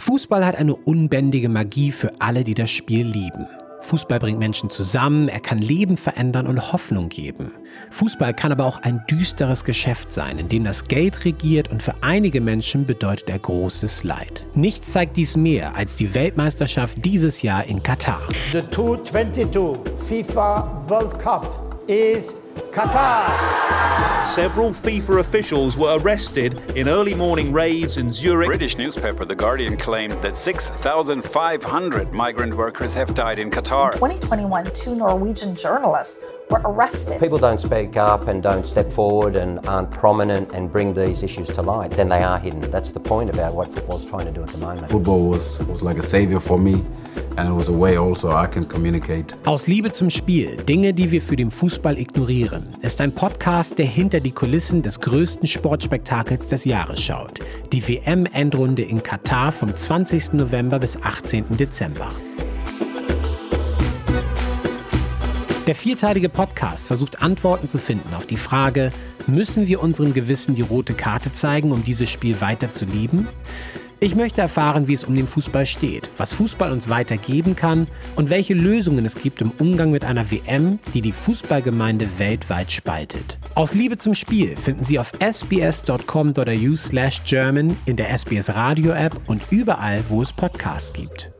Fußball hat eine unbändige Magie für alle, die das Spiel lieben. Fußball bringt Menschen zusammen, er kann Leben verändern und Hoffnung geben. Fußball kann aber auch ein düsteres Geschäft sein, in dem das Geld regiert und für einige Menschen bedeutet er großes Leid. Nichts zeigt dies mehr als die Weltmeisterschaft dieses Jahr in Katar. The 2022 FIFA World Cup is Qatar. Several FIFA officials were arrested in early morning raids in Zurich. British newspaper The Guardian claimed that 6,500 migrant workers have died in Qatar. 2021, two Norwegian journalists were arrested. People don't speak up and don't step forward and aren't prominent and bring these issues to light, then they are hidden. That's the point about what football's trying to do at the moment. Football was, was like a savior for me. Also. Aus Liebe zum Spiel, Dinge, die wir für den Fußball ignorieren, ist ein Podcast, der hinter die Kulissen des größten Sportspektakels des Jahres schaut. Die WM-Endrunde in Katar vom 20. November bis 18. Dezember. Der vierteilige Podcast versucht Antworten zu finden auf die Frage, müssen wir unserem Gewissen die rote Karte zeigen, um dieses Spiel weiter zu lieben? Ich möchte erfahren, wie es um den Fußball steht, was Fußball uns weitergeben kann und welche Lösungen es gibt im Umgang mit einer WM, die die Fußballgemeinde weltweit spaltet. Aus Liebe zum Spiel finden Sie auf sbs.com.au/german in der SBS Radio App und überall, wo es Podcasts gibt.